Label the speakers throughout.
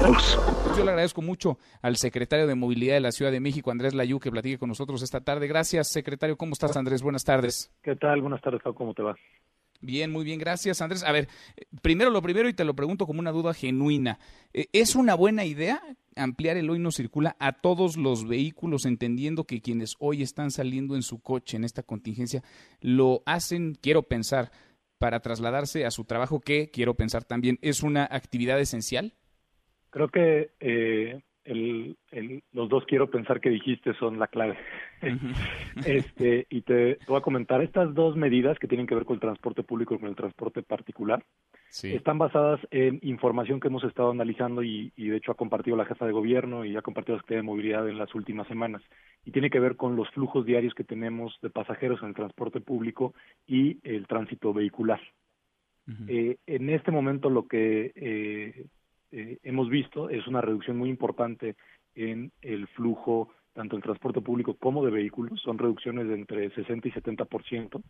Speaker 1: Yo le agradezco mucho al secretario de Movilidad de la Ciudad de México, Andrés Layú, que platique con nosotros esta tarde. Gracias, secretario. ¿Cómo estás, Andrés? Buenas tardes.
Speaker 2: ¿Qué tal? Buenas tardes, ¿cómo te va?
Speaker 1: Bien, muy bien, gracias Andrés. A ver, primero lo primero y te lo pregunto como una duda genuina. Eh, ¿Es una buena idea ampliar el hoy no circula a todos los vehículos, entendiendo que quienes hoy están saliendo en su coche en esta contingencia lo hacen, quiero pensar, para trasladarse a su trabajo, que quiero pensar también es una actividad esencial?
Speaker 2: Creo que eh, los dos quiero pensar que dijiste son la clave. este, y te, voy a comentar, estas dos medidas que tienen que ver con el transporte público y con el transporte particular, están basadas en información que hemos estado analizando y, de hecho ha compartido la jefa de gobierno y ha compartido la Secretaría de Movilidad en las últimas semanas. Y tiene que ver con los flujos diarios que tenemos de pasajeros en el transporte público y el tránsito vehicular. Eh, en este momento lo que eh, eh, hemos visto es una reducción muy importante en el flujo tanto en transporte público como de vehículos. Son reducciones de entre 60 y 70%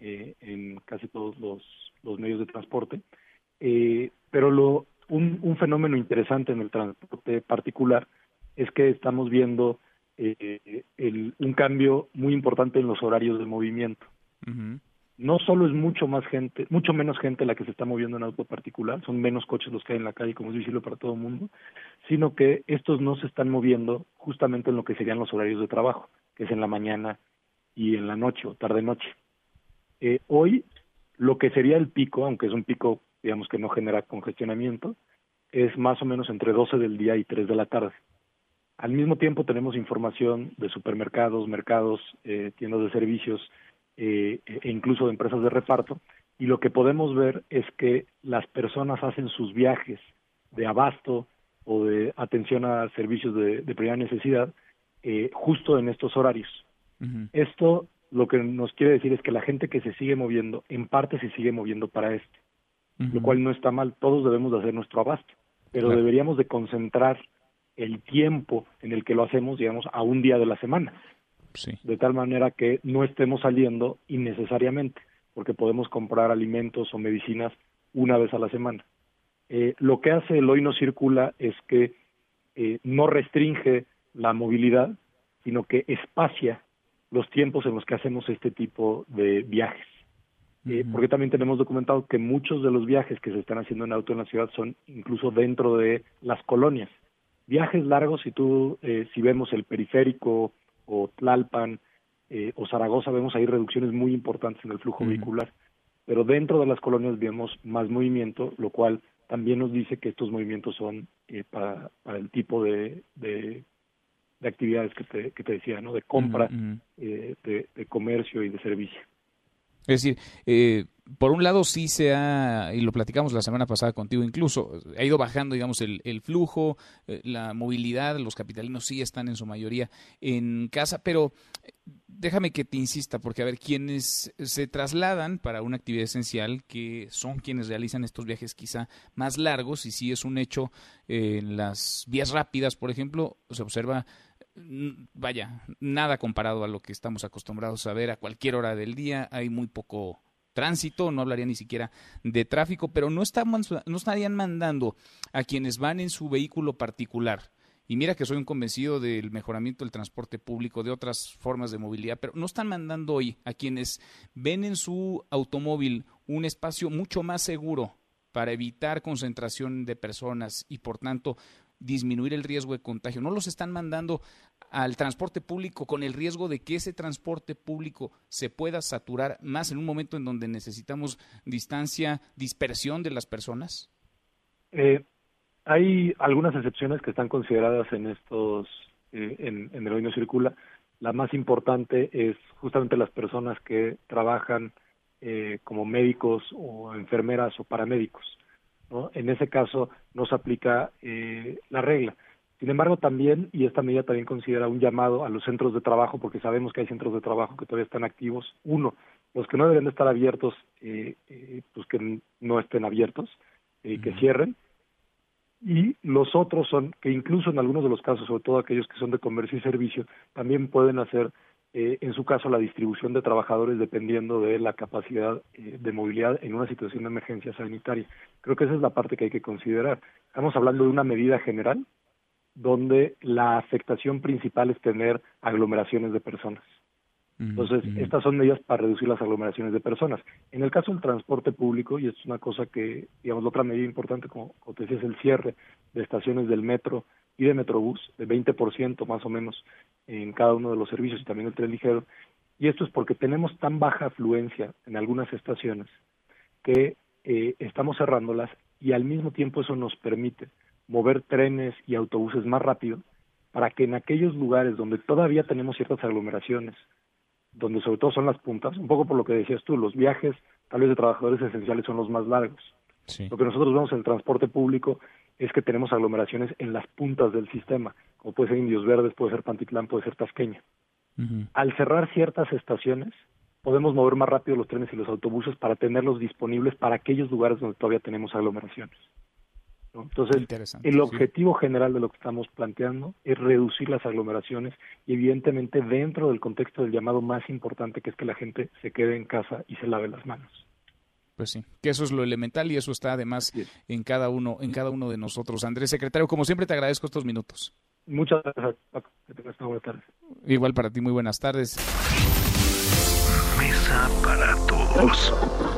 Speaker 2: eh, en casi todos los, medios de transporte. Eh, pero lo, un, un, fenómeno interesante en el transporte particular es que estamos viendo eh, el, un cambio muy importante en los horarios de movimiento no solo es mucho más gente, mucho menos gente la que se está moviendo en auto particular, son menos coches los que hay en la calle, como es visible para todo el mundo, sino que estos no se están moviendo justamente en lo que serían los horarios de trabajo, que es en la mañana y en la noche o tarde-noche. Eh, hoy, lo que sería el pico, aunque es un pico, digamos, que no genera congestionamiento, es más o menos entre 12 del día y 3 de la tarde. Al mismo tiempo tenemos información de supermercados, mercados, eh, tiendas de servicios, eh, e incluso de empresas de reparto, y lo que podemos ver es que las personas hacen sus viajes de abasto o de atención a servicios de, primera necesidad eh, justo en estos horarios. Esto lo que nos quiere decir es que la gente que se sigue moviendo, en parte se sigue moviendo para este, lo cual no está mal, todos debemos de hacer nuestro abasto, pero deberíamos de concentrar el tiempo en el que lo hacemos, digamos, a un día de la semana de tal manera que no estemos saliendo innecesariamente, porque podemos comprar alimentos o medicinas una vez a la semana. Eh, lo que hace el hoy no circula es que eh, no restringe la movilidad, sino que espacia los tiempos en los que hacemos este tipo de viajes. Eh, porque también tenemos documentado que muchos de los viajes que se están haciendo en auto en la ciudad son incluso dentro de las colonias. Viajes largos, si tú, si vemos el periférico o Tlalpan eh, o Zaragoza vemos ahí reducciones muy importantes en el flujo vehicular, pero dentro de las colonias vemos más movimiento, lo cual también nos dice que estos movimientos son eh, para, para el tipo de, de, actividades que te, que te decía, ¿no? De compra, eh, de, de comercio y de servicio.
Speaker 1: Es decir, eh, por un lado sí se ha, y lo platicamos la semana pasada contigo incluso, ha ido bajando, digamos, el, el flujo, eh, la movilidad, los capitalinos sí están en su mayoría en casa, pero déjame que te insista, porque a ver, quienes se trasladan para una actividad esencial, que son quienes realizan estos viajes quizá más largos, y sí es un hecho en las vías rápidas, por ejemplo, se observa vaya, nada comparado a lo que estamos acostumbrados a ver a cualquier hora del día. Hay muy poco tránsito, no hablaría ni siquiera de tráfico, pero no, no estarían mandando a quienes van en su vehículo particular. Y mira que soy un convencido del mejoramiento del transporte público, de otras formas de movilidad, pero no están mandando hoy a quienes ven en su automóvil un espacio mucho más seguro para evitar concentración de personas y por tanto disminuir el riesgo de contagio. No los están mandando al transporte público con el riesgo de que ese transporte público se pueda saturar más en un momento en donde necesitamos distancia, dispersión de las personas?
Speaker 2: Eh, hay algunas excepciones que están consideradas en estos, eh, en, el hoy no circula. La más importante es justamente las personas que trabajan eh, como médicos o enfermeras o paramédicos. En ese caso no se aplica eh, la regla. Sin embargo, también, y esta medida también considera un llamado a los centros de trabajo, porque sabemos que hay centros de trabajo que todavía están activos. Uno, los que no deben de estar abiertos, eh, eh, pues que no estén abiertos, y que cierren. Y los otros son que incluso en algunos de los casos, sobre todo aquellos que son de comercio y servicio, también pueden hacer eh, en su caso la distribución de trabajadores dependiendo de la capacidad eh, de movilidad en una situación de emergencia sanitaria. Creo que esa es la parte que hay que considerar. Estamos hablando de una medida general donde la afectación principal es tener aglomeraciones de personas. Entonces, estas son medidas para reducir las aglomeraciones de personas. En el caso del transporte público, y es una cosa que, digamos, la otra medida importante, como, como te decía, es el cierre de estaciones del metro y de Metrobús, de 20% más o menos en cada uno de los servicios y también el tren ligero. Y esto es porque tenemos tan baja afluencia en algunas estaciones que eh, estamos cerrándolas y al mismo tiempo eso nos permite mover trenes y autobuses más rápido para que en aquellos lugares donde todavía tenemos ciertas aglomeraciones, donde sobre todo son las puntas, un poco por lo que decías tú, los viajes tal vez de trabajadores esenciales son los más largos. Lo que nosotros vemos en el transporte público es que tenemos aglomeraciones en las puntas del sistema, como puede ser Indios Verdes, puede ser Pantitlán, puede ser Tasqueña. Al cerrar ciertas estaciones, podemos mover más rápido los trenes y los autobuses para tenerlos disponibles para aquellos lugares donde todavía tenemos aglomeraciones. Entonces, el objetivo general de lo que estamos planteando es reducir las aglomeraciones y evidentemente dentro del contexto del llamado más importante que es que la gente se quede en casa y se lave las manos.
Speaker 1: Pues sí, que eso es lo elemental y eso está además en cada uno, en cada uno de nosotros. Andrés secretario, como siempre te agradezco estos minutos.
Speaker 2: Muchas gracias, Paco. Que tengas una buena tarde.
Speaker 1: Igual para ti, muy buenas tardes.
Speaker 3: Mesa para todos.